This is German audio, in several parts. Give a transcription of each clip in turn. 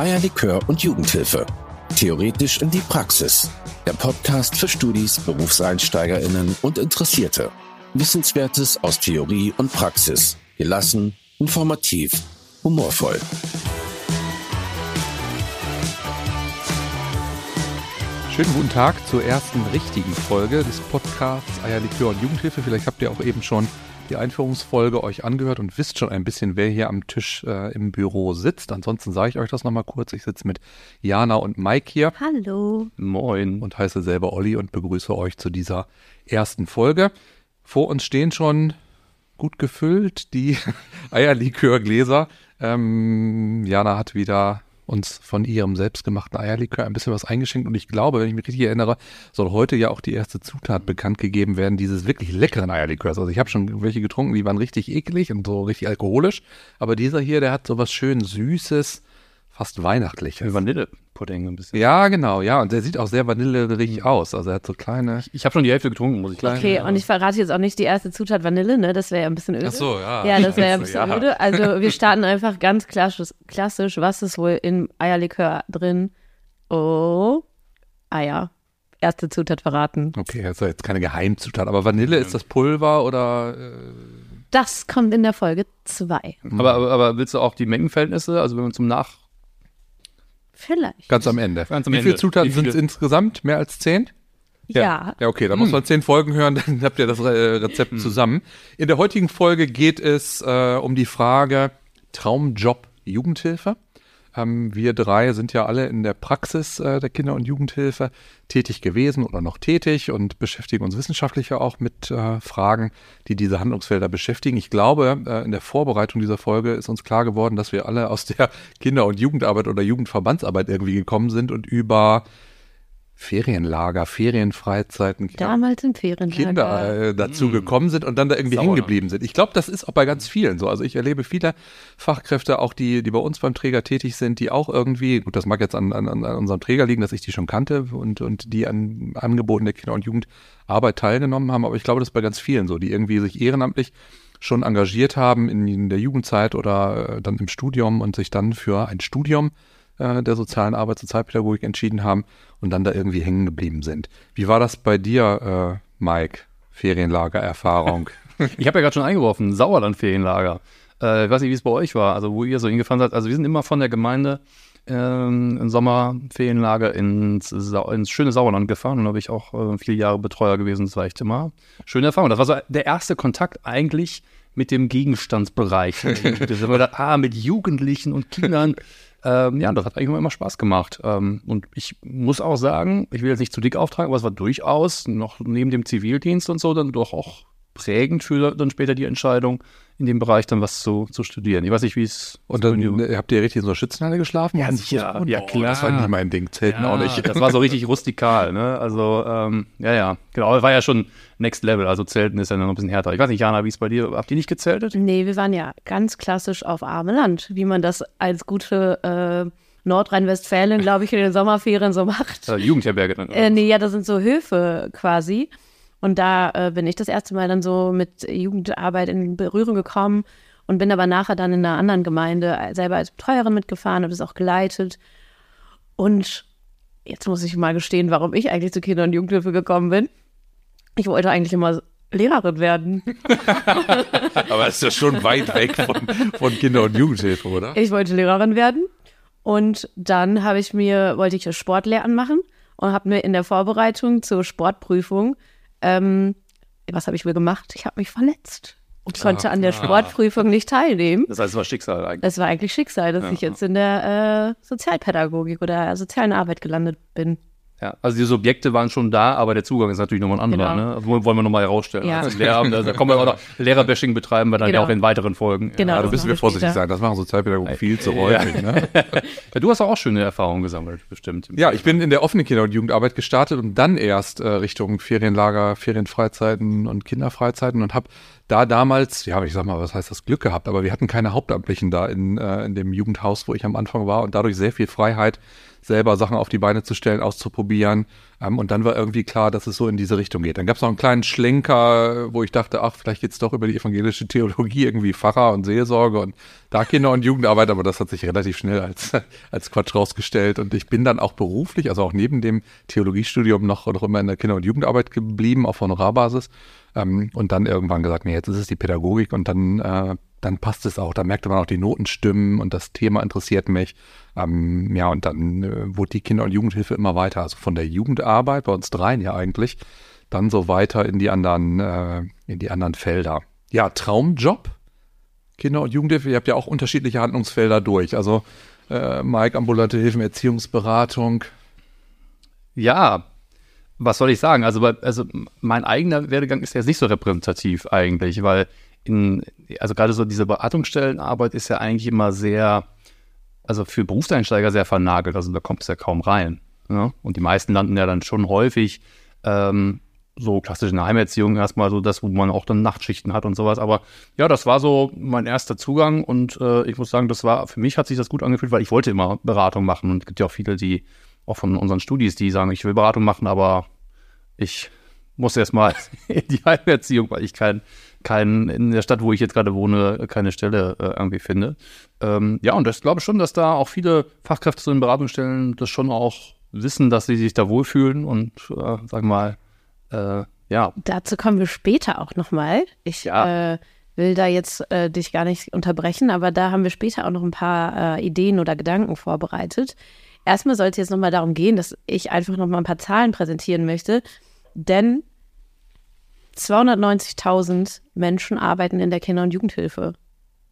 Eierlikör und Jugendhilfe. Theoretisch in die Praxis. Der Podcast für Studis, BerufseinsteigerInnen und Interessierte. Wissenswertes aus Theorie und Praxis. Gelassen, informativ, humorvoll. Schönen guten Tag zur ersten richtigen Folge des Podcasts Eierlikör und Jugendhilfe. Vielleicht habt ihr auch eben schon die Einführungsfolge euch angehört und wisst schon ein bisschen, wer hier am Tisch äh, im Büro sitzt. Ansonsten sage ich euch das nochmal kurz. Ich sitze mit Jana und Mike hier. Hallo. Moin. Und heiße selber Olli und begrüße euch zu dieser ersten Folge. Vor uns stehen schon gut gefüllt die Eierlikörgläser. Ähm, Jana hat wieder uns von ihrem selbstgemachten Eierlikör ein bisschen was eingeschenkt. Und ich glaube, wenn ich mich richtig erinnere, soll heute ja auch die erste Zutat bekannt gegeben werden, dieses wirklich leckeren Eierlikörs. Also ich habe schon welche getrunken, die waren richtig eklig und so richtig alkoholisch. Aber dieser hier, der hat so was schön Süßes, fast weihnachtliches. Vanillepudding ein bisschen. Ja, genau, ja. Und der sieht auch sehr vanillerig aus. Also er hat so kleine. Ich, ich habe schon die Hälfte getrunken, muss ich sagen. Okay, und ich verrate jetzt auch nicht die erste Zutat Vanille, ne? Das wäre ja ein bisschen öde. Ach so, ja. Ja, das wäre ja ein bisschen Ja. öde. Also wir starten einfach ganz klassisch, klassisch. Was ist wohl im Eierlikör drin? Oh, Eier. Erste Zutat verraten. Okay, das ist ja jetzt keine Geheimzutat. Aber Vanille, ist das Pulver oder. Äh, Das kommt in der Folge 2. Aber, aber, aber willst du auch die Mengenverhältnisse, also wenn man zum Nach... Vielleicht. ganz am Ende. Ganz am Wie viele Ende. Zutaten Wie viele- sind es insgesamt? Mehr als zehn? Ja. Ja, okay, da muss man zehn Folgen hören, dann habt ihr das Re Rezept zusammen. In der heutigen Folge geht es äh, um die Frage Traumjob Jugendhilfe. Ähm, wir drei sind ja alle in der Praxis äh, der Kinder- und Jugendhilfe tätig gewesen oder noch tätig und beschäftigen uns wissenschaftlich ja auch mit äh, Fragen, die diese Handlungsfelder beschäftigen. Ich glaube, äh, in der Vorbereitung dieser Folge ist uns klar geworden, dass wir alle aus der Kinder- und Jugendarbeit oder Jugendverbandsarbeit irgendwie gekommen sind und über Ferienlager, Ferienfreizeiten, Damals im Ferienlager. Kinder äh, dazu gekommen sind und dann da irgendwie hängen geblieben sind. Ich glaube, das ist auch bei ganz vielen so. Also ich erlebe viele Fachkräfte, auch die, die bei uns beim Träger tätig sind, die auch irgendwie, gut, das mag jetzt an, an, an unserem Träger liegen, dass ich die schon kannte und, und die an Angeboten der Kinder- und Jugendarbeit teilgenommen haben, aber ich glaube, das ist bei ganz vielen so, die irgendwie sich ehrenamtlich schon engagiert haben in, in der Jugendzeit oder äh, dann im Studium und sich dann für ein Studium äh, der sozialen Arbeit, Sozialpädagogik entschieden haben und dann da irgendwie hängen geblieben sind. Wie war das bei dir, äh, Mike? Ferienlagererfahrung? Ich habe ja gerade schon eingeworfen, Sauerland-Ferienlager. Äh, ich weiß nicht, wie es bei euch war, also wo ihr so hingefahren seid. Also wir sind immer von der Gemeinde ähm, im Sommerferienlager ins, Sau ins schöne Sauerland gefahren und da habe ich auch äh, viele Jahre Betreuer gewesen. Das war echt immer schöne Erfahrung. Das war so der erste Kontakt eigentlich mit dem Gegenstandsbereich. Da haben wir gedacht, ah, mit Jugendlichen und Kindern. Ähm, ja, das hat eigentlich immer Spaß gemacht. Ähm, und ich muss auch sagen, ich will jetzt nicht zu dick auftragen, aber es war durchaus noch neben dem Zivildienst und so dann doch auch prägend für dann später die Entscheidung, in dem Bereich dann was zu, zu studieren. Ich weiß nicht, wie es Und dann äh, habt ihr richtig in so einer Schützenhalle geschlafen? Ja, Und- sicher. Oh, Ja, klar. Das war nicht mein Ding, Zelten auch nicht. Das war so richtig rustikal, ne? Also, ähm, ja, ja, genau. War ja schon Next Level. Also Zelten ist ja noch ein bisschen härter. Ich weiß nicht, Jana, wie es bei dir, habt ihr nicht gezeltet? Nee, wir waren ja ganz klassisch auf arme Land, wie man das als gute äh, Nordrhein-Westfalen, glaube ich, in den Sommerferien so macht. Äh, Jugendherberge dann. Äh, nee, ja, das sind so Höfe quasi. Und da äh, bin ich das erste Mal dann so mit Jugendarbeit in Berührung gekommen und bin aber nachher dann in einer anderen Gemeinde selber als Betreuerin mitgefahren, habe das auch geleitet. Und jetzt muss ich mal gestehen, warum ich eigentlich zur Kinder- und Jugendhilfe gekommen bin. Ich wollte eigentlich immer Lehrerin werden. Aber es ist ja schon weit weg von, von Kinder- und Jugendhilfe, oder? Ich wollte Lehrerin werden. Und dann habe ich mir, wollte ich Sportlehramt machen und habe mir in der Vorbereitung zur Sportprüfung, ähm, was habe ich mir gemacht? Ich habe mich verletzt und konnte an der Sportprüfung nicht teilnehmen. Das heißt, es war Schicksal eigentlich. Das war eigentlich Schicksal, dass ich jetzt in der äh, Sozialpädagogik oder sozialen Arbeit gelandet bin. Ja, also die Subjekte waren schon da, aber der Zugang ist natürlich nochmal ein anderer. Genau. Ne? Also wollen wir nochmal herausstellen. Ja. Also Lehramt, da kommen wir auch noch, Lehrerbashing betreiben wir dann Genau. ja auch in weiteren Folgen. Genau. Ja, da das müssen wir vorsichtig später. sein. Das machen Sozialpädagogen viel zu häufig. Ne? Ja, du hast auch schöne Erfahrungen gesammelt, bestimmt. Ja, ich bin in der offenen Kinder- und Jugendarbeit gestartet und dann erst äh, Richtung Ferienlager, Ferienfreizeiten und Kinderfreizeiten und habe da damals, ja, ich sag mal, was heißt das Glück gehabt, aber wir hatten keine Hauptamtlichen da in, äh, in dem Jugendhaus, wo ich am Anfang war und dadurch sehr viel Freiheit, selber Sachen auf die Beine zu stellen, auszuprobieren. Ähm, und dann war irgendwie klar, dass es so in diese Richtung geht. Dann gab es noch einen kleinen Schlenker, wo ich dachte, ach, vielleicht geht's doch über die evangelische Theologie, irgendwie Pfarrer und Seelsorge und da Kinder- und Jugendarbeit, aber das hat sich relativ schnell als, als Quatsch rausgestellt. Und ich bin dann auch beruflich, also auch neben dem Theologiestudium noch, noch immer in der Kinder- und Jugendarbeit geblieben, auf Honorarbasis. Ähm, und dann irgendwann gesagt, nee, jetzt ist es die Pädagogik und dann, äh, dann passt es auch. Da merkte man auch die Notenstimmen und das Thema interessiert mich. Ähm, ja, und dann äh, wurde die Kinder- und Jugendhilfe immer weiter. Also von der Jugendarbeit, bei uns dreien ja eigentlich, dann so weiter in die anderen, äh, in die anderen Felder. Ja, Traumjob, Kinder- und Jugendhilfe, ihr habt ja auch unterschiedliche Handlungsfelder durch. Also äh, Mike, ambulante Hilfen, Erziehungsberatung. Ja, was soll ich sagen? Also, also mein eigener Werdegang ist ja nicht so repräsentativ eigentlich, weil in, also gerade so diese Beratungsstellenarbeit ist ja eigentlich immer sehr, also für Berufseinsteiger sehr vernagelt, also da kommt es ja kaum rein. Ne? Und die meisten landen ja dann schon häufig ähm, so klassisch in der Heimerziehung erstmal so das, wo man auch dann Nachtschichten hat und sowas. Aber ja, das war so mein erster Zugang und äh, ich muss sagen, das war, für mich hat sich das gut angefühlt, weil ich wollte immer Beratung machen und es gibt ja auch viele, die auch von unseren Studis, die sagen, ich will Beratung machen, aber ich muss erstmal in die Heimerziehung, weil ich kein, kein, in der Stadt, wo ich jetzt gerade wohne, keine Stelle äh, irgendwie finde. Ähm, ja, und ich glaube schon, dass da auch viele Fachkräfte zu den Beratungsstellen das schon auch wissen, dass sie sich da wohlfühlen und, äh, sag mal, äh, ja. Dazu kommen wir später auch nochmal. Ich ja. äh, will da jetzt äh, dich gar nicht unterbrechen, aber da haben wir später auch noch ein paar äh, Ideen oder Gedanken vorbereitet. Erstmal soll es jetzt nochmal darum gehen, dass ich einfach nochmal ein paar Zahlen präsentieren möchte, denn 290.000 Menschen arbeiten in der Kinder- und Jugendhilfe.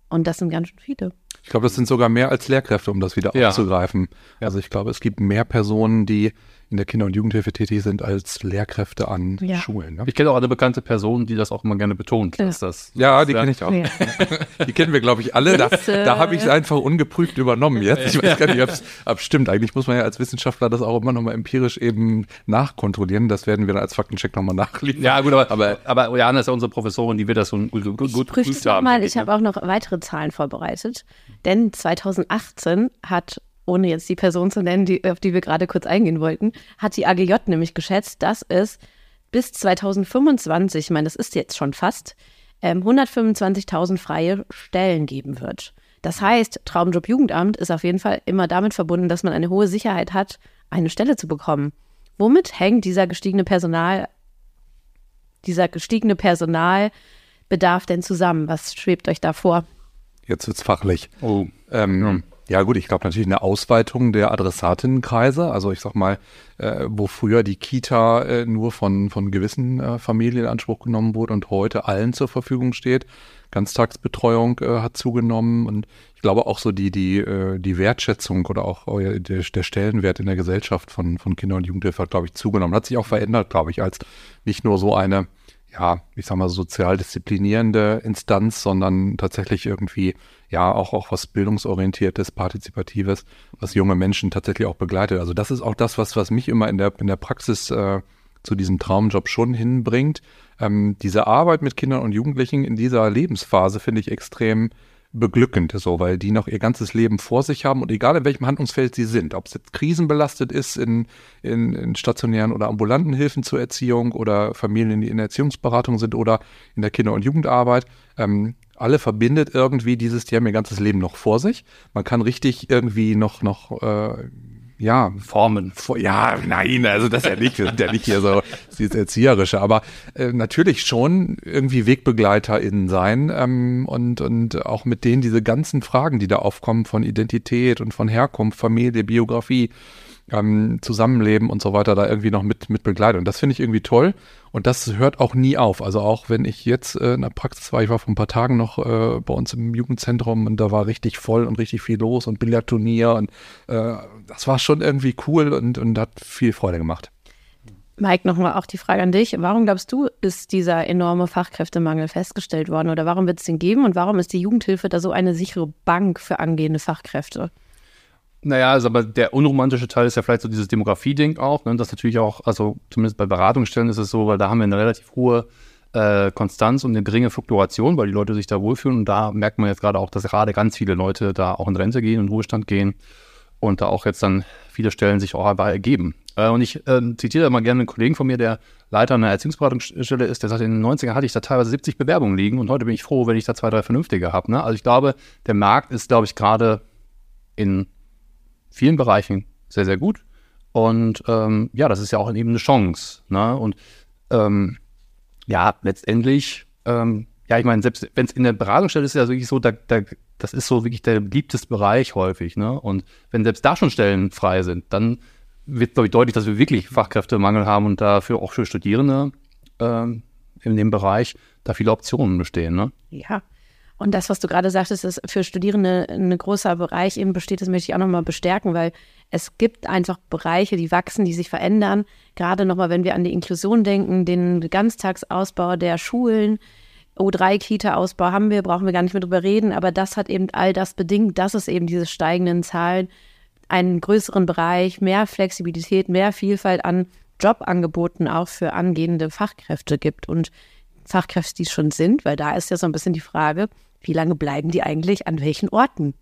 Und das sind ganz schön viele. Ich glaube, das sind sogar mehr als Lehrkräfte, um das wieder Ja. aufzugreifen. Also ich glaube, es gibt mehr Personen, die in der Kinder- und Jugendhilfe tätig sind, als Lehrkräfte an Ja. Schulen. Ne? Ich kenne auch eine bekannte Person, die das auch immer gerne betont. Dass das, Ja, die Ja. kenne ich auch. Ja. Die kennen wir, glaube ich, alle. Da, äh, da habe ich es einfach ungeprüft übernommen jetzt. Ich weiß gar nicht, ob es stimmt. Eigentlich muss man ja als Wissenschaftler das auch immer nochmal empirisch eben nachkontrollieren. Das werden wir dann als Faktencheck nochmal nachliefern. Ja, gut, aber, Aber- aber, Jana ist ja unsere Professorin, die wird das so gut, gut, gut geprüft haben. denke Ich habe auch noch weitere Zahlen vorbereitet. Denn 2018 hat, ohne jetzt die Person zu nennen, die, auf die wir gerade kurz eingehen wollten, hat die AGJ nämlich geschätzt, dass es bis 2025, ich meine, das ist jetzt schon fast, ähm, 125.000 freie Stellen geben wird. Das heißt, Traumjob Jugendamt ist auf jeden Fall immer damit verbunden, dass man eine hohe Sicherheit hat, eine Stelle zu bekommen. Womit hängt dieser gestiegene Personal, dieser gestiegene Personalbedarf denn zusammen? Was schwebt euch da vor? Jetzt wird's fachlich. Oh. Ähm, ja. Gut, ich glaube natürlich eine Ausweitung der Adressatinnenkreise. Also ich sag mal, äh, wo früher die Kita äh, nur von, von gewissen äh, Familien in Anspruch genommen wurde und heute allen zur Verfügung steht. Ganztagsbetreuung äh, hat zugenommen und ich glaube auch so die, die, äh, die Wertschätzung oder auch äh, der, der Stellenwert in der Gesellschaft von, von Kinder- und Jugendhilfe hat, glaube ich, zugenommen. Hat sich auch verändert, glaube ich, als nicht nur so eine ja, ich sag mal, sozial disziplinierende Instanz, sondern tatsächlich irgendwie, ja, auch, auch was bildungsorientiertes, partizipatives, was junge Menschen tatsächlich auch begleitet. Also das ist auch das, was, was mich immer in der, in der Praxis äh, zu diesem Traumjob schon hinbringt. Ähm, diese Arbeit mit Kindern und Jugendlichen in dieser Lebensphase finde ich extrem beglückend, so, weil die noch ihr ganzes Leben vor sich haben und egal in welchem Handlungsfeld sie sind, ob es jetzt krisenbelastet ist in, in, in stationären oder ambulanten Hilfen zur Erziehung oder Familien, die in der Erziehungsberatung sind oder in der Kinder- und Jugendarbeit, ähm, alle verbindet irgendwie dieses, die haben ihr ganzes Leben noch vor sich. Man kann richtig irgendwie noch, noch äh, ja, Formen. ja, nein, also das ja nicht, wir sind ja nicht hier so dieses Erzieherische, aber äh, natürlich schon irgendwie WegbegleiterInnen sein ähm, und, und auch mit denen diese ganzen Fragen, die da aufkommen von Identität und von Herkunft, Familie, Biografie, ähm, Zusammenleben und so weiter, da irgendwie noch mit, mit begleitet. Und das finde ich irgendwie toll. Und das hört auch nie auf. Also auch wenn ich jetzt äh, in der Praxis war, ich war vor ein paar Tagen noch äh, bei uns im Jugendzentrum und da war richtig voll und richtig viel los und Billardturnier und äh, das war schon irgendwie cool und, und hat viel Freude gemacht. Mike, nochmal auch die Frage an dich. Warum glaubst du, ist dieser enorme Fachkräftemangel festgestellt worden oder warum wird es den geben und warum ist die Jugendhilfe da so eine sichere Bank für angehende Fachkräfte? Naja, also aber der unromantische Teil ist ja vielleicht so dieses Demografie-Ding auch. Ne? Das natürlich auch, also zumindest bei Beratungsstellen ist es so, weil da haben wir eine relativ hohe äh, Konstanz und eine geringe Fluktuation, weil die Leute sich da wohlfühlen. Und da merkt man jetzt gerade auch, dass gerade ganz viele Leute da auch in Rente gehen, in Ruhestand gehen und da auch jetzt dann viele Stellen sich auch einfach ergeben. Äh, und ich äh, zitiere immer gerne einen Kollegen von mir, der Leiter einer Erziehungsberatungsstelle ist, der sagt, in den 90ern hatte ich da teilweise 70 Bewerbungen liegen und heute bin ich froh, wenn ich da zwei, drei vernünftige habe. Ne? Also ich glaube, der Markt ist, glaube ich, gerade in vielen Bereichen sehr, sehr gut. Und ähm, ja, das ist ja auch eben eine Chance. Ne? Und ähm, ja, letztendlich, ähm, ja, ich meine, selbst wenn es in der Beratungsstelle ist, ist ja wirklich so, da, da, das ist so wirklich der beliebteste Bereich häufig. Ne? Und wenn selbst da schon Stellen frei sind, dann wird, glaube ich, deutlich, dass wir wirklich Fachkräftemangel haben und dafür auch für Studierende ähm, in dem Bereich da viele Optionen bestehen. Ne? Ja. Und das, was du gerade sagtest, ist für Studierende ein großer Bereich. Eben besteht, das möchte ich auch nochmal bestärken, weil es gibt einfach Bereiche, die wachsen, die sich verändern. Gerade nochmal, wenn wir an die Inklusion denken, den Ganztagsausbau der Schulen, O3-Kita-Ausbau haben wir, brauchen wir gar nicht mehr drüber reden, aber das hat eben all das bedingt, dass es eben diese steigenden Zahlen einen größeren Bereich, mehr Flexibilität, mehr Vielfalt an Jobangeboten auch für angehende Fachkräfte gibt. Und Fachkräfte, die es schon sind, weil da ist ja so ein bisschen die Frage, wie lange bleiben die eigentlich an welchen Orten?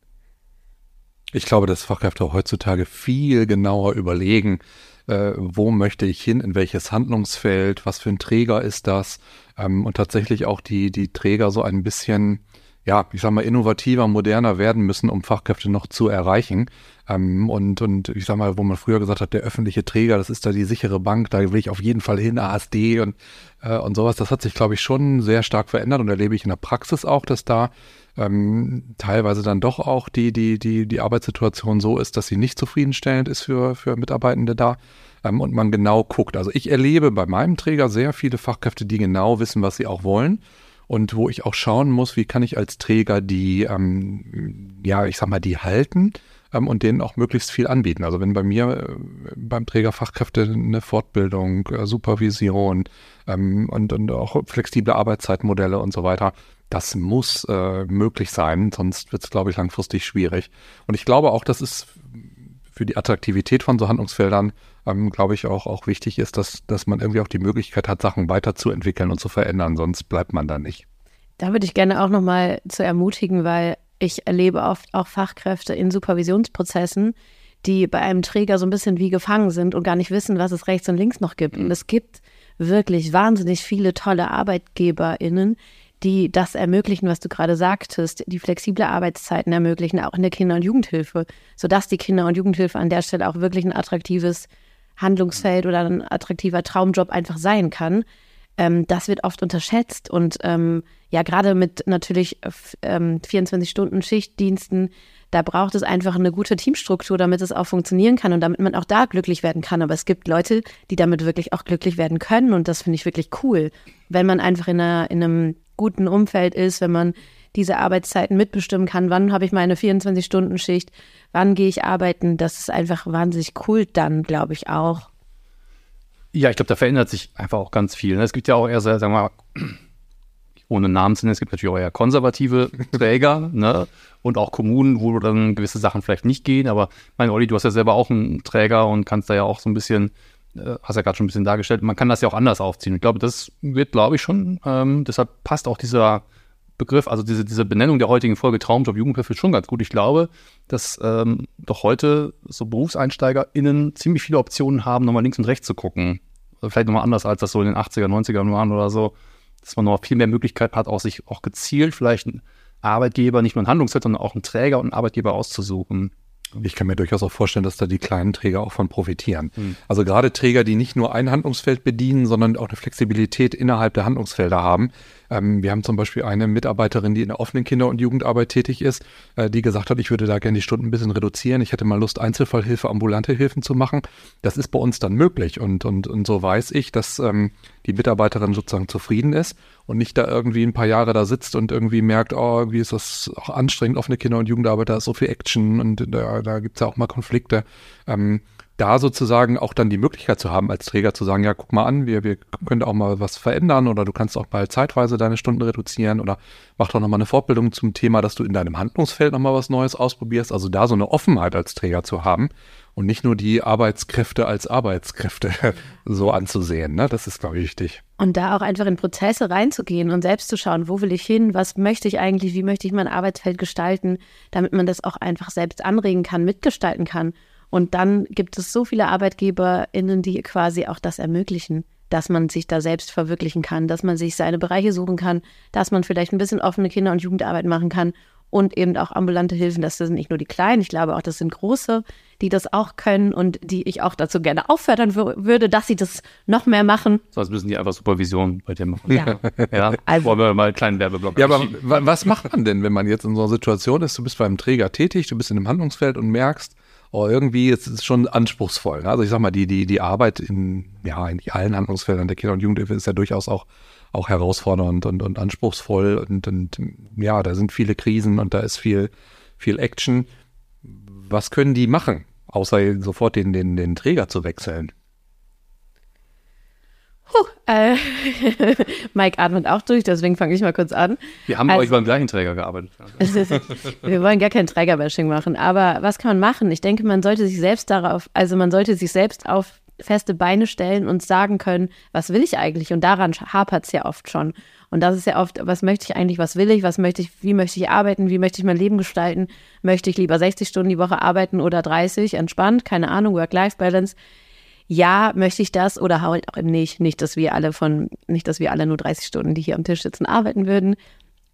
Ich glaube, dass Fachkräfte heutzutage viel genauer überlegen, äh, wo möchte ich hin, in welches Handlungsfeld, was für ein Träger ist das ähm, und tatsächlich auch die, die Träger so ein bisschen ja, ich sag mal, innovativer, moderner werden müssen, um Fachkräfte noch zu erreichen. Ähm, und, und ich sag mal, wo man früher gesagt hat, der öffentliche Träger, das ist da die sichere Bank, da will ich auf jeden Fall hin, ASD und, äh, und sowas. Das hat sich, glaube ich, schon sehr stark verändert und erlebe ich in der Praxis auch, dass da ähm, teilweise dann doch auch die, die, die, die Arbeitssituation so ist, dass sie nicht zufriedenstellend ist für, für Mitarbeitende da ähm, und man genau guckt. Also ich erlebe bei meinem Träger sehr viele Fachkräfte, die genau wissen, was sie auch wollen und wo ich auch schauen muss, wie kann ich als Träger die, ähm, ja, ich sag mal, die halten ähm, und denen auch möglichst viel anbieten. Also wenn bei mir äh, beim Träger Fachkräfte eine Fortbildung, äh, Supervision ähm, und, und auch flexible Arbeitszeitmodelle und so weiter, das muss äh, möglich sein, sonst wird es, glaube ich, langfristig schwierig. Und ich glaube auch, das ist für die Attraktivität von so Handlungsfeldern ähm, glaube ich, auch, auch wichtig ist, dass, dass man irgendwie auch die Möglichkeit hat, Sachen weiterzuentwickeln und zu verändern, sonst bleibt man da nicht. Da würde ich gerne auch nochmal zu ermutigen, weil ich erlebe oft auch Fachkräfte in Supervisionsprozessen, die bei einem Träger so ein bisschen wie gefangen sind und gar nicht wissen, was es rechts und links noch gibt. Und es gibt wirklich wahnsinnig viele tolle ArbeitgeberInnen, die das ermöglichen, was du gerade sagtest, die flexible Arbeitszeiten ermöglichen, auch in der Kinder- und Jugendhilfe, sodass die Kinder- und Jugendhilfe an der Stelle auch wirklich ein attraktives Handlungsfeld oder ein attraktiver Traumjob einfach sein kann. Ähm, das wird oft unterschätzt und ähm, ja, gerade mit natürlich ähm, 24-Stunden-Schichtdiensten, da braucht es einfach eine gute Teamstruktur, damit es auch funktionieren kann und damit man auch da glücklich werden kann. Aber es gibt Leute, die damit wirklich auch glücklich werden können und das finde ich wirklich cool, wenn man einfach in, einer, in einem guten Umfeld ist, wenn man diese Arbeitszeiten mitbestimmen kann. Wann habe ich meine 24-Stunden-Schicht? Wann gehe ich arbeiten? Das ist einfach wahnsinnig cool dann, glaube ich auch. Ja, ich glaube, da verändert sich einfach auch ganz viel. Ne? Es gibt ja auch eher, sagen wir mal, ohne Namen zu nennen, es gibt natürlich auch eher konservative Träger ne? und auch Kommunen, wo dann gewisse Sachen vielleicht nicht gehen. Aber mein Olli, du hast ja selber auch einen Träger und kannst da ja auch so ein bisschen, äh, hast ja gerade schon ein bisschen dargestellt, man kann das ja auch anders aufziehen. Ich glaube, das wird, glaube ich, schon, ähm, deshalb passt auch dieser Begriff, also diese, diese Benennung der heutigen Folge Traumjob Jugendhilfe ist schon ganz gut. Ich glaube, dass ähm, doch heute so BerufseinsteigerInnen ziemlich viele Optionen haben, nochmal links und rechts zu gucken. Also vielleicht nochmal anders, als das so in den 80er, 90ern waren oder so. Dass man noch viel mehr Möglichkeiten hat, auch sich auch gezielt vielleicht einen Arbeitgeber, nicht nur ein Handlungsfeld, sondern auch einen Träger und einen Arbeitgeber auszusuchen. Ich kann mir durchaus auch vorstellen, dass da die kleinen Träger auch von profitieren. Mhm. Also gerade Träger, die nicht nur ein Handlungsfeld bedienen, sondern auch eine Flexibilität innerhalb der Handlungsfelder haben. Ähm, wir haben zum Beispiel eine Mitarbeiterin, die in der offenen Kinder- und Jugendarbeit tätig ist, äh, die gesagt hat, ich würde da gerne die Stunden ein bisschen reduzieren. Ich hätte mal Lust, Einzelfallhilfe, ambulante Hilfen zu machen. Das ist bei uns dann möglich. Und, und, und so weiß ich, dass ähm, die Mitarbeiterin sozusagen zufrieden ist und nicht da irgendwie ein paar Jahre da sitzt und irgendwie merkt, oh, wie ist das auch anstrengend, offene Kinder- und Jugendarbeit, da ist so viel Action und da, da gibt es ja auch mal Konflikte. Ähm, da sozusagen auch dann die Möglichkeit zu haben, als Träger zu sagen, ja, guck mal an, wir, wir können auch mal was verändern oder du kannst auch mal zeitweise deine Stunden reduzieren oder mach doch nochmal eine Fortbildung zum Thema, dass du in deinem Handlungsfeld nochmal was Neues ausprobierst. Also da so eine Offenheit als Träger zu haben und nicht nur die Arbeitskräfte als Arbeitskräfte so anzusehen. Ne? Das ist, glaube ich, wichtig. Und da auch einfach in Prozesse reinzugehen und selbst zu schauen, wo will ich hin, was möchte ich eigentlich, wie möchte ich mein Arbeitsfeld gestalten, damit man das auch einfach selbst anregen kann, mitgestalten kann. Und dann gibt es so viele ArbeitgeberInnen, die quasi auch das ermöglichen, dass man sich da selbst verwirklichen kann, dass man sich seine Bereiche suchen kann, dass man vielleicht ein bisschen offene Kinder- und Jugendarbeit machen kann und eben auch ambulante Hilfen. Das sind nicht nur die kleinen, ich glaube auch, das sind große, die das auch können und die ich auch dazu gerne auffördern würde, dass sie das noch mehr machen. Sonst müssen die einfach Supervision bei dir machen. Ja. ja. Also- Wollen wir mal einen kleinen Werbeblock Ja, aber was macht man denn, wenn man jetzt in so einer Situation ist, du bist beim Träger tätig, du bist in einem Handlungsfeld und merkst, oh, irgendwie ist es schon anspruchsvoll. Also ich sag mal, die, die, die Arbeit in, ja, eigentlich allen Handlungsfeldern der Kinder- und Jugendhilfe ist ja durchaus auch, auch herausfordernd und, und anspruchsvoll und, und ja, da sind viele Krisen und da ist viel, viel Action. Was können die machen, außer sofort den, den, den Träger zu wechseln? Puh, äh, Mike atmet auch durch, deswegen fange ich mal kurz an. Wir haben bei Also- euch beim gleichen Träger gearbeitet. Wir wollen gar kein Trägerbashing machen, aber was kann man machen? Ich denke, man sollte sich selbst darauf, also man sollte sich selbst auf feste Beine stellen und sagen können, was will ich eigentlich? Und daran hapert es ja oft schon. Und das ist ja oft, was möchte ich eigentlich, was will ich, was möchte ich, wie möchte ich arbeiten, wie möchte ich mein Leben gestalten? Möchte ich lieber 60 Stunden die Woche arbeiten oder 30, entspannt, keine Ahnung, Work-Life-Balance. Ja, möchte ich das oder halt auch eben nicht. Nicht, dass wir alle von, nicht, dass wir alle nur 30 Stunden, die hier am Tisch sitzen, arbeiten würden.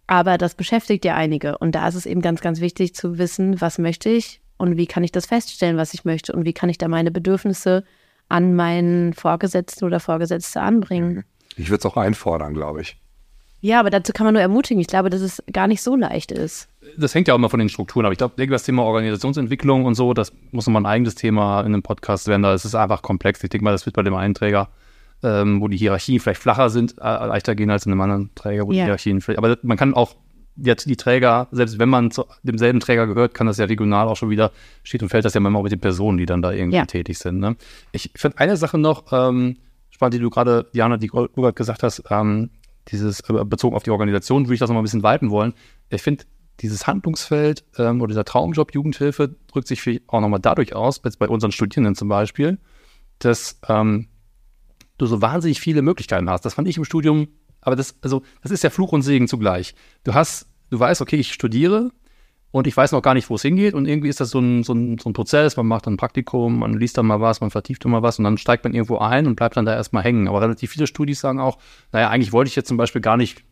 Aber das beschäftigt ja einige. Und da ist es eben ganz, ganz wichtig zu wissen, was möchte ich und wie kann ich das feststellen, was ich möchte und wie kann ich da meine Bedürfnisse an meinen Vorgesetzten oder Vorgesetzte anbringen. Ich würde es auch einfordern, glaube ich. Ja, aber dazu kann man nur ermutigen. Ich glaube, dass es gar nicht so leicht ist. Das hängt ja auch immer von den Strukturen ab. Ich glaube, das Thema Organisationsentwicklung und so, das muss nochmal ein eigenes Thema in einem Podcast werden. Da ist es einfach komplex. Ich denke mal, das wird bei dem einen Träger, ähm, wo die Hierarchien vielleicht flacher sind, äh, leichter gehen als in einem anderen Träger, wo die Ja. Hierarchien vielleicht. Aber man kann auch jetzt die Träger, selbst wenn man zu demselben Träger gehört, kann das ja regional auch schon wieder, steht und fällt das ja manchmal mit den Personen, die dann da irgendwie Ja. tätig sind. Ne? Ich finde eine Sache noch ähm, spannend, die du gerade, Diana, die du gerade gesagt hast, ähm, dieses äh, bezogen auf die Organisation, würde ich das noch mal ein bisschen weiten wollen. Ich finde, dieses Handlungsfeld ähm, oder dieser Traumjob Jugendhilfe drückt sich auch nochmal dadurch aus, jetzt bei unseren Studierenden zum Beispiel, dass ähm, du so wahnsinnig viele Möglichkeiten hast. Das fand ich im Studium, aber das, also, das ist ja Fluch und Segen zugleich. Du hast, du weißt, okay, ich studiere und ich weiß noch gar nicht, wo es hingeht und irgendwie ist das so ein, so, ein, so ein Prozess, man macht dann ein Praktikum, man liest dann mal was, man vertieft dann mal was und dann steigt man irgendwo ein und bleibt dann da erstmal hängen. Aber relativ viele Studis sagen auch, naja, eigentlich wollte ich jetzt zum Beispiel gar nicht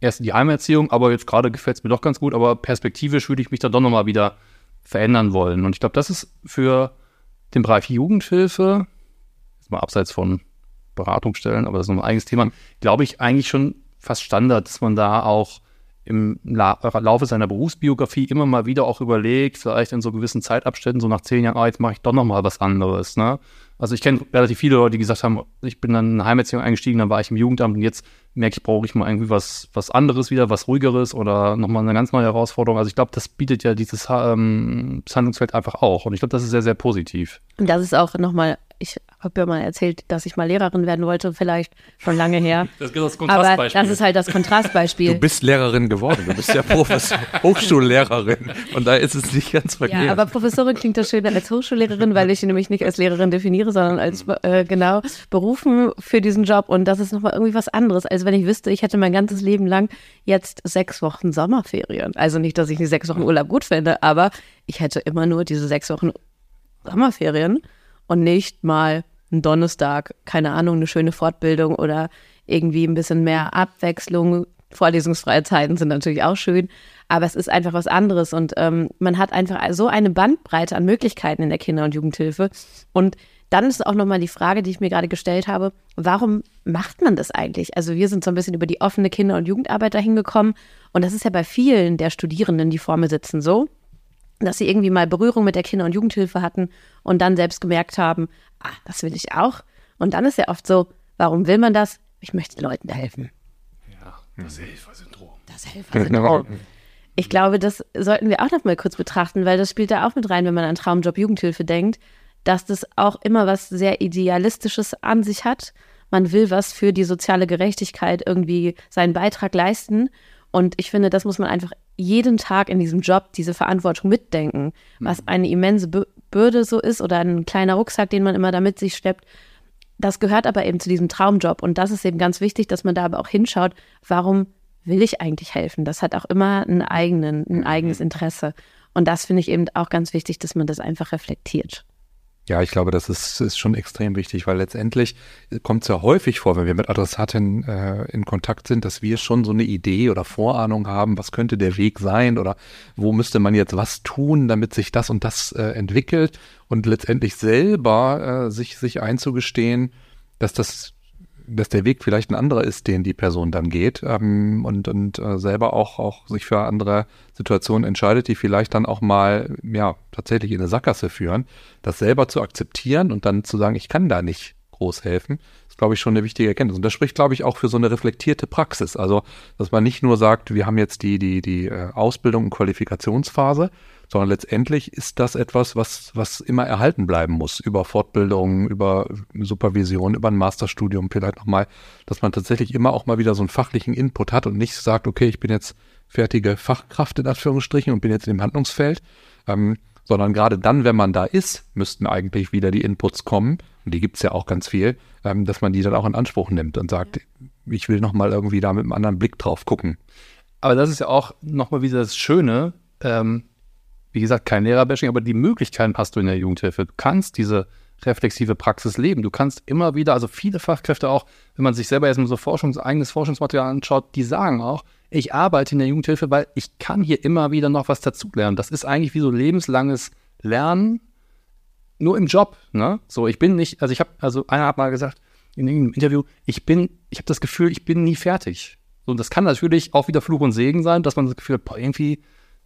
erst in die Heimerziehung, aber jetzt gerade gefällt es mir doch ganz gut, aber perspektivisch würde ich mich dann doch nochmal wieder verändern wollen. Und ich glaube, das ist für den Bereich Jugendhilfe, jetzt mal abseits von Beratungsstellen, aber das ist noch ein eigenes Thema, glaube ich eigentlich schon fast Standard, dass man da auch im La Laufe seiner Berufsbiografie immer mal wieder auch überlegt, vielleicht in so gewissen Zeitabständen, so nach zehn Jahren, ah, jetzt mache ich doch noch mal was anderes. Ne? Also ich kenne relativ viele Leute, die gesagt haben, ich bin dann in eine Heimerziehung eingestiegen, dann war ich im Jugendamt und jetzt merke ich, brauche ich mal irgendwie was, was anderes wieder, was ruhigeres oder nochmal eine ganz neue Herausforderung. Also ich glaube, das bietet ja dieses ähm, Handlungsfeld einfach auch. Und ich glaube, das ist sehr, sehr positiv. Und das ist auch nochmal, ich habe ja mal erzählt, dass ich mal Lehrerin werden wollte, vielleicht schon lange her. Das ist das Aber das ist halt das Kontrastbeispiel. Du bist Lehrerin geworden, du bist ja Professor, Hochschullehrerin und da ist es nicht ganz verkehrt. Ja, aber Professorin klingt das schöner als Hochschullehrerin, weil ich sie nämlich nicht als Lehrerin definiere, sondern als äh, genau berufen für diesen Job. Und das ist nochmal irgendwie was anderes, als wenn ich wüsste, ich hätte mein ganzes Leben lang jetzt sechs Wochen Sommerferien. Also nicht, dass ich die sechs Wochen Urlaub gut finde, aber ich hätte immer nur diese sechs Wochen Sommerferien und nicht mal einen Donnerstag, keine Ahnung, eine schöne Fortbildung oder irgendwie ein bisschen mehr Abwechslung. Vorlesungsfreie Zeiten sind natürlich auch schön, aber es ist einfach was anderes und ähm, man hat einfach so eine Bandbreite an Möglichkeiten in der Kinder- und Jugendhilfe. Und dann ist auch nochmal die Frage, die ich mir gerade gestellt habe, warum macht man das eigentlich? Also wir sind so ein bisschen über die offene Kinder- und Jugendarbeit dahin gekommen und das ist ja bei vielen der Studierenden, die vor mir sitzen, so, dass sie irgendwie mal Berührung mit der Kinder- und Jugendhilfe hatten und dann selbst gemerkt haben, ah, das will ich auch. Und dann ist ja oft so, warum will man das? Ich möchte Leuten helfen. Das Helfersyndrom. Das Helfersyndrom. Ich glaube, das sollten wir auch noch mal kurz betrachten, weil das spielt da auch mit rein, wenn man an Traumjob Jugendhilfe denkt, dass das auch immer was sehr Idealistisches an sich hat. Man will was für die soziale Gerechtigkeit irgendwie seinen Beitrag leisten. Und ich finde, das muss man einfach jeden Tag in diesem Job diese Verantwortung mitdenken, was eine immense Bü- Bürde so ist oder ein kleiner Rucksack, den man immer da mit sich schleppt. das gehört aber eben zu diesem Traumjob. Und das ist eben ganz wichtig, dass man da aber auch hinschaut, warum will ich eigentlich helfen? Das hat auch immer einen eigenen, ein eigenes Interesse. Und das finde ich eben auch ganz wichtig, dass man das einfach reflektiert. Ja, ich glaube, das ist, ist schon extrem wichtig, weil letztendlich kommt es ja häufig vor, wenn wir mit Adressatinnen äh, in Kontakt sind, dass wir schon so eine Idee oder Vorahnung haben, was könnte der Weg sein oder wo müsste man jetzt was tun, damit sich das und das äh, entwickelt und letztendlich selber äh, sich, sich einzugestehen, dass das dass der Weg vielleicht ein anderer ist, den die Person dann geht ähm, und, und äh, selber auch, auch sich für andere Situationen entscheidet, die vielleicht dann auch mal ja tatsächlich in eine Sackgasse führen, das selber zu akzeptieren und dann zu sagen, ich kann da nicht groß helfen, ist, glaube ich, schon eine wichtige Erkenntnis. Und das spricht, glaube ich, auch für so eine reflektierte Praxis. Also, dass man nicht nur sagt, wir haben jetzt die, die, die äh, Ausbildung und Qualifikationsphase, sondern letztendlich ist das etwas, was, was immer erhalten bleiben muss, über Fortbildung, über Supervision, über ein Masterstudium vielleicht nochmal, dass man tatsächlich immer auch mal wieder so einen fachlichen Input hat und nicht sagt, okay, ich bin jetzt fertige Fachkraft in Anführungsstrichen und bin jetzt im Handlungsfeld, ähm, sondern gerade dann, wenn man da ist, müssten eigentlich wieder die Inputs kommen, und die gibt es ja auch ganz viel, ähm, dass man die dann auch in Anspruch nimmt und sagt, ich will nochmal irgendwie da mit einem anderen Blick drauf gucken. Aber das ist ja auch nochmal wieder das Schöne, ähm, wie gesagt, kein Lehrerbashing, aber die Möglichkeiten hast du in der Jugendhilfe. Du kannst diese reflexive Praxis leben. Du kannst immer wieder, also viele Fachkräfte auch, wenn man sich selber jetzt mal so Forschungs-, eigenes Forschungsmaterial anschaut, die sagen auch, ich arbeite in der Jugendhilfe, weil ich kann hier immer wieder noch was dazulernen. Das ist eigentlich wie so lebenslanges Lernen, nur im Job. Ne? So, ich bin nicht, also ich habe, also einer hat mal gesagt in einem Interview, ich bin, ich habe das Gefühl, ich bin nie fertig. So, und das kann natürlich auch wieder Fluch und Segen sein, dass man das Gefühl hat, boah, irgendwie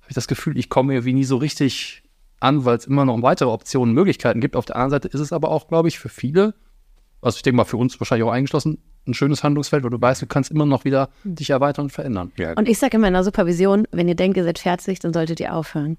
habe ich das Gefühl, ich komme irgendwie nie so richtig an, weil es immer noch weitere Optionen, Möglichkeiten gibt. Auf der anderen Seite ist es aber auch, glaube ich, für viele, also ich denke mal für uns wahrscheinlich auch eingeschlossen, ein schönes Handlungsfeld, weil du weißt, du kannst immer noch wieder dich erweitern und verändern. Ja. Und ich sage immer in der Supervision, wenn ihr denkt, ihr seid fertig, dann solltet ihr aufhören.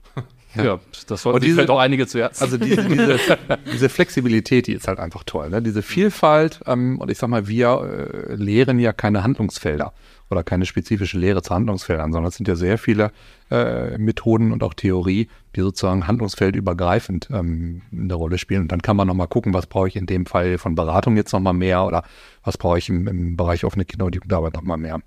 Ja, ja das sollten diese, vielleicht auch einige zu Herzen. Also diese, diese, diese, Flexibilität, die ist halt einfach toll. Ne? Diese Vielfalt ähm, und ich sag mal, wir äh, lehren ja keine Handlungsfelder oder keine spezifische Lehre zu Handlungsfeldern, sondern es sind ja sehr viele äh, Methoden und auch Theorie, die sozusagen handlungsfeldübergreifend ähm, eine Rolle spielen. Und dann kann man nochmal gucken, was brauche ich in dem Fall von Beratung jetzt nochmal mehr oder was brauche ich im, im Bereich offene Kinder- und Jugendarbeit nochmal mehr.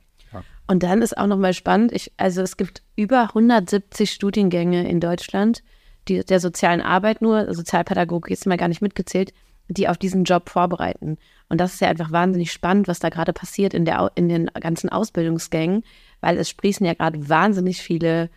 Und dann ist auch nochmal spannend, ich, also es gibt über 170 Studiengänge in Deutschland, die der sozialen Arbeit nur, Sozialpädagogik ist mal gar nicht mitgezählt, die auf diesen Job vorbereiten. Und das ist ja einfach wahnsinnig spannend, was da gerade passiert in, der, in den ganzen Ausbildungsgängen, weil es sprießen ja gerade wahnsinnig viele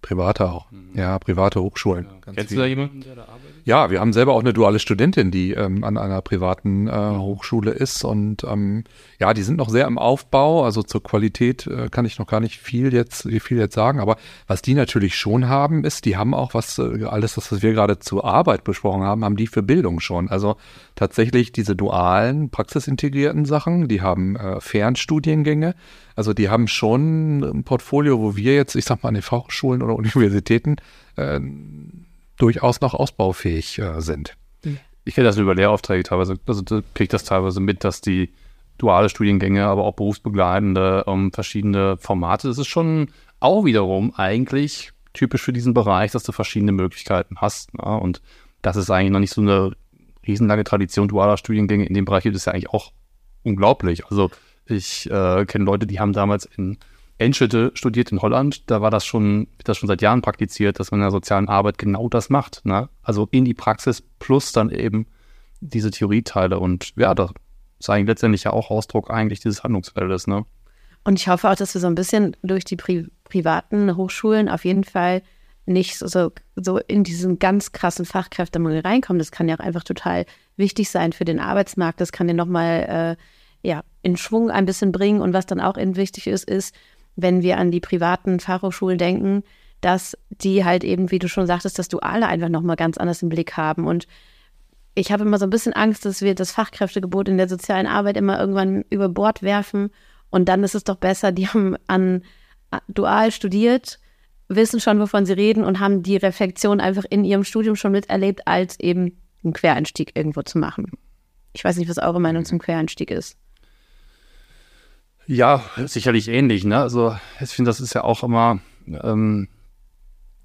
Private auch. Mhm. Ja, private Hochschulen. Ja. Kennst viel. du da jemanden, der da arbeitet? Ja, wir haben selber auch eine duale Studentin, die ähm, an einer privaten äh, Hochschule ist. Und ähm, ja, die sind noch sehr im Aufbau. Also zur Qualität äh, kann ich noch gar nicht viel jetzt, viel jetzt sagen. Aber was die natürlich schon haben, ist, die haben auch was, äh, alles das, was wir gerade zur Arbeit besprochen haben, haben die für Bildung schon. Also tatsächlich diese dualen, praxisintegrierten Sachen, die haben äh, Fernstudiengänge. Also die haben schon ein Portfolio, wo wir jetzt, ich sag mal, an den Fachschulen oder Universitäten äh, durchaus noch ausbaufähig äh, sind. Ich kenne das über Lehraufträge teilweise, also da kriege ich das teilweise mit, dass die duale Studiengänge, aber auch berufsbegleitende, um, ähm, verschiedene Formate, das ist schon auch wiederum eigentlich typisch für diesen Bereich, dass du verschiedene Möglichkeiten hast. Ne? Und das ist eigentlich noch nicht so eine riesenlange Tradition dualer Studiengänge. In dem Bereich gibt es ja eigentlich auch unglaublich. Also ich äh, kenne Leute, die haben damals in Enschede studiert in Holland. Da war das schon, wird das schon seit Jahren praktiziert, dass man in der sozialen Arbeit genau das macht. Ne? Also in die Praxis plus dann eben diese Theorieteile. Und ja, das ist eigentlich letztendlich ja auch Ausdruck eigentlich dieses Handlungsfeldes. Ne? Und ich hoffe auch, dass wir so ein bisschen durch die Pri privaten Hochschulen auf jeden Fall nicht so, so in diesen ganz krassen Fachkräftemangel reinkommen. Das kann ja auch einfach total wichtig sein für den Arbeitsmarkt. Das kann den nochmal äh, ja, in Schwung ein bisschen bringen. Und was dann auch eben wichtig ist, ist, wenn wir an die privaten Fachhochschulen denken, dass die halt eben, wie du schon sagtest, dass Duale einfach nochmal ganz anders im Blick haben. Und ich habe immer so ein bisschen Angst, dass wir das Fachkräftegebot in der sozialen Arbeit immer irgendwann über Bord werfen. Und dann ist es doch besser, die haben an dual studiert, wissen schon, wovon sie reden und haben die Reflexion einfach in ihrem Studium schon miterlebt, als eben einen Quereinstieg irgendwo zu machen. Ich weiß nicht, was eure Meinung zum Quereinstieg ist. Ja, sicherlich ähnlich. Ne? Also ich finde, das ist ja auch immer, ähm,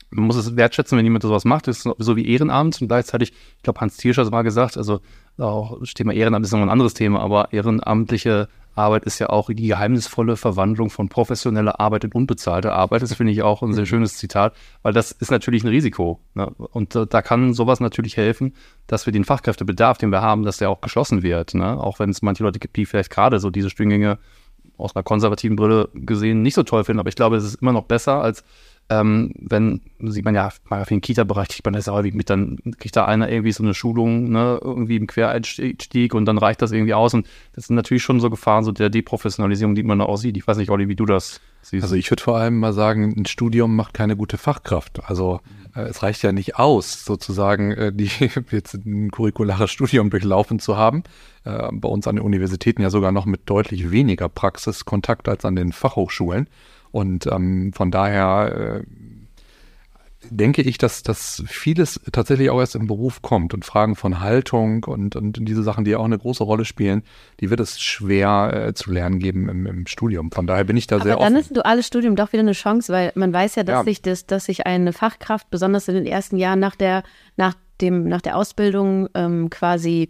man muss es wertschätzen, wenn jemand sowas macht. Das ist so wie Ehrenamt und gleichzeitig, ich glaube, Hans Tiersch hat es mal gesagt, also auch das Thema Ehrenamt ist noch ein anderes Thema, aber ehrenamtliche Arbeit ist ja auch die geheimnisvolle Verwandlung von professioneller Arbeit in unbezahlte Arbeit. Das finde ich auch ein sehr schönes Zitat, weil das ist natürlich ein Risiko. Ne? Und äh, da kann sowas natürlich helfen, dass wir den Fachkräftebedarf, den wir haben, dass der auch geschlossen wird. Ne? Auch wenn es manche Leute gibt, die vielleicht gerade so diese Studiengänge aus einer konservativen Brille gesehen nicht so toll finden. Aber ich glaube, es ist immer noch besser, als ähm, wenn, sieht man ja, mal auf den Kita-Bereich kriegt man das ja häufig mit, dann kriegt da einer irgendwie so eine Schulung, ne, irgendwie im Quereinstieg und dann reicht das irgendwie aus. Und das sind natürlich schon so Gefahren, so der Deprofessionalisierung, die man da auch sieht. Ich weiß nicht, Olli, wie du das siehst. Also ich würde vor allem mal sagen, ein Studium macht keine gute Fachkraft. Also äh, es reicht ja nicht aus, sozusagen äh, die jetzt ein curriculares Studium durchlaufen zu haben. Äh, bei uns an den Universitäten ja sogar noch mit deutlich weniger Praxiskontakt als an den Fachhochschulen. Und ähm, von daher äh, denke ich, dass, dass vieles tatsächlich auch erst im Beruf kommt und Fragen von Haltung und, und diese Sachen, die auch eine große Rolle spielen, die wird es schwer äh, zu lernen geben im, im Studium. Von daher bin ich da Aber sehr dann offen. ist ein duales Studium doch wieder eine Chance, weil man weiß ja, dass Ja. sich das, dass sich eine Fachkraft besonders in den ersten Jahren nach der, nach dem, nach der Ausbildung ähm, quasi,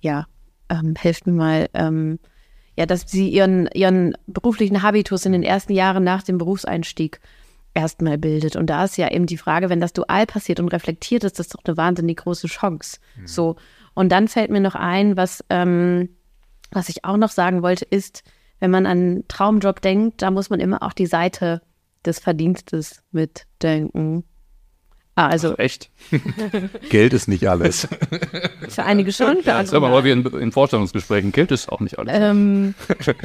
ja, ähm, helft mir mal, ähm, ja, dass sie ihren, ihren beruflichen Habitus in den ersten Jahren nach dem Berufseinstieg erstmal bildet. Und da ist ja eben die Frage, wenn das dual passiert und reflektiert ist, das ist doch eine wahnsinnig große Chance. So. Und dann fällt mir noch ein, was, ähm, was ich auch noch sagen wollte, ist, wenn man an Traumjob denkt, da muss man immer auch die Seite des Verdienstes mitdenken. Ah, also Echt? Geld ist nicht alles. für einige schon, für andere häufig in, in Vorstellungsgesprächen. Gilt es auch nicht alles. ähm,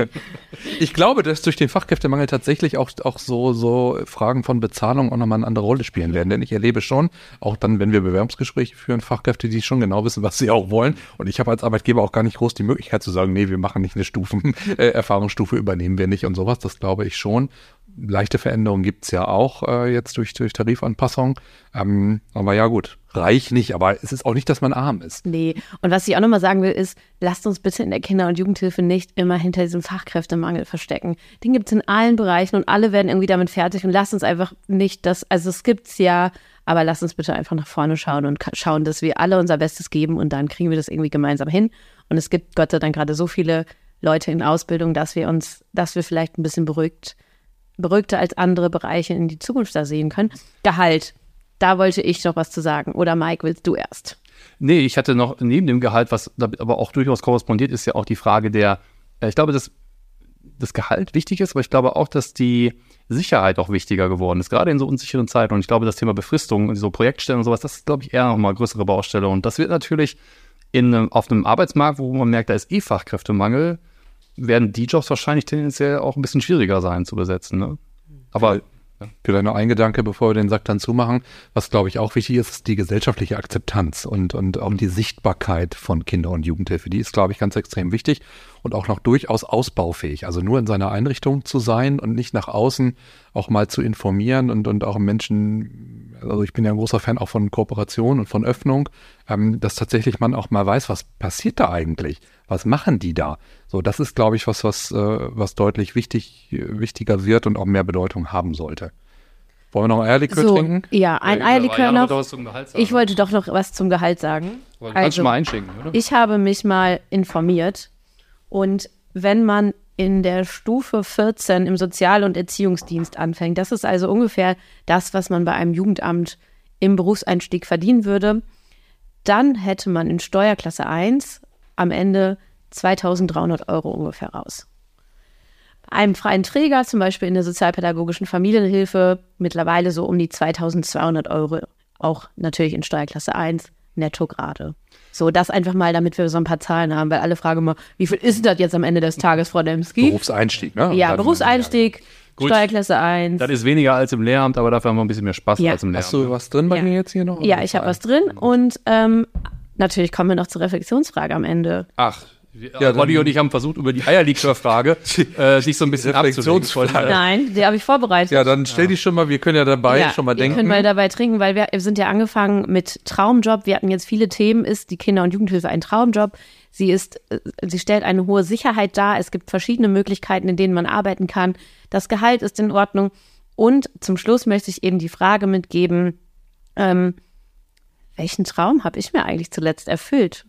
Ich glaube, dass durch den Fachkräftemangel tatsächlich auch, auch so, so Fragen von Bezahlung auch nochmal eine andere Rolle spielen werden. Denn ich erlebe schon, auch dann, wenn wir Bewerbungsgespräche führen, Fachkräfte, die schon genau wissen, was sie auch wollen. Und ich habe als Arbeitgeber auch gar nicht groß die Möglichkeit zu sagen, nee, wir machen nicht eine Stufen, äh, Erfahrungsstufe übernehmen wir nicht und sowas. Das glaube ich schon. Leichte Veränderungen gibt's ja auch äh, jetzt durch, durch Tarifanpassung. Ähm, aber ja gut, reich nicht, aber es ist auch nicht, dass man arm ist. Nee, und was ich auch nochmal sagen will, ist, lasst uns bitte in der Kinder- und Jugendhilfe nicht immer hinter diesem Fachkräftemangel verstecken. Den gibt es in allen Bereichen und alle werden irgendwie damit fertig und lasst uns einfach nicht das, also es gibt's ja, aber lasst uns bitte einfach nach vorne schauen und schauen, dass wir alle unser Bestes geben und dann kriegen wir das irgendwie gemeinsam hin. Und es gibt Gott sei Dank gerade so viele Leute in Ausbildung, dass wir uns, dass wir vielleicht ein bisschen beruhigt, beruhigter als andere Bereiche in die Zukunft da sehen können. Gehalt, da wollte ich noch was zu sagen. Oder Mike, willst du erst? Nee, ich hatte noch neben dem Gehalt, was aber auch durchaus korrespondiert, ist ja auch die Frage der, äh, ich glaube, dass das Gehalt wichtig ist, aber ich glaube auch, dass die Sicherheit auch wichtiger geworden ist, gerade in so unsicheren Zeiten. Und ich glaube, das Thema Befristung und so Projektstellen und sowas, das ist, glaube ich, eher nochmal größere Baustelle. Und das wird natürlich in, auf einem Arbeitsmarkt, wo man merkt, da ist eh Fachkräftemangel, werden die Jobs wahrscheinlich tendenziell auch ein bisschen schwieriger sein zu besetzen. Ne? Aber Vielleicht noch ein Gedanke, bevor wir den Sack dann zumachen. Was, glaube ich, auch wichtig ist, ist die gesellschaftliche Akzeptanz und, und auch die Sichtbarkeit von Kinder- und Jugendhilfe. Die ist, glaube ich, ganz extrem wichtig und auch noch durchaus ausbaufähig. Also nur in seiner Einrichtung zu sein und nicht nach außen auch mal zu informieren und, und auch Menschen, also ich bin ja ein großer Fan auch von Kooperation und von Öffnung, ähm, dass tatsächlich man auch mal weiß, was passiert da eigentlich? Was machen die da? So, das ist, glaube ich, was, was, äh, was deutlich wichtig, wichtiger wird und auch mehr Bedeutung haben sollte. Wollen wir noch ein Eierlikör So, trinken? ja, ein Eierlikör noch. Ich wollte doch noch was zum Gehalt sagen. Kannst Also, du mal einschenken, oder? ich habe mich mal informiert und wenn man in der Stufe 14 im Sozial- und Erziehungsdienst anfängt, das ist also ungefähr das, was man bei einem Jugendamt im Berufseinstieg verdienen würde, dann hätte man in Steuerklasse 1 am Ende 2300 Euro ungefähr raus. Einem freien Träger, zum Beispiel in der sozialpädagogischen Familienhilfe, mittlerweile so um die 2200 Euro, auch natürlich in Steuerklasse 1, netto gerade. So, das einfach mal, damit wir so ein paar Zahlen haben, weil alle fragen immer, wie viel ist das jetzt am Ende des Tages, Frau Demski? Berufseinstieg, ne? ja, Dann- Berufseinstieg, Gut. Steuerklasse 1. Das ist weniger als im Lehramt, aber dafür haben wir ein bisschen mehr Spaß Ja. als im Lehramt. Hast du was drin bei Ja. mir jetzt hier noch? Ja, ich habe was drin und ähm, natürlich kommen wir noch zur Reflexionsfrage am Ende. Ach, Ja, ja, Roddy und ich haben versucht, über die Eierlikör-Frage äh, sich so ein bisschen abzulenken. Nein, die habe ich vorbereitet. Ja, dann stell die schon mal, wir können ja dabei ja, schon mal denken. könnt mal dabei trinken, weil wir, wir sind ja angefangen mit Traumjob. Wir hatten jetzt viele Themen. Ist die Kinder- und Jugendhilfe ein Traumjob? Sie ist, äh, sie stellt eine hohe Sicherheit dar. Es gibt verschiedene Möglichkeiten, in denen man arbeiten kann. Das Gehalt ist in Ordnung. Und zum Schluss möchte ich eben die Frage mitgeben, ähm, welchen Traum habe ich mir eigentlich zuletzt erfüllt?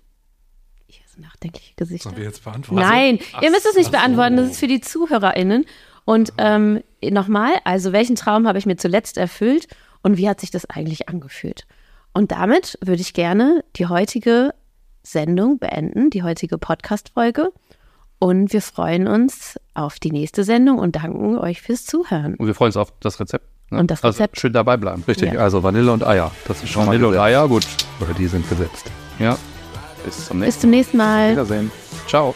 So nachdenkliche Gesichter. Sollen wir jetzt beantworten? Nein, Ach ihr müsst es nicht so. beantworten, das ist für die ZuhörerInnen. Und ähm, nochmal, also welchen Traum habe ich mir zuletzt erfüllt und wie hat sich das eigentlich angefühlt? Und damit würde ich gerne die heutige Sendung beenden, die heutige Podcast-Folge. Und wir freuen uns auf die nächste Sendung und danken euch fürs Zuhören. Und wir freuen uns auf das Rezept. ne? Und das Rezept. Also schön dabei bleiben. Richtig, Ja. also Vanille und Eier. Das ist schon Vanille mal und. Eier, gut. Oder die sind gesetzt. Ja. Bis zum Bis nächsten zum nächsten Mal. Wiedersehen. Ciao.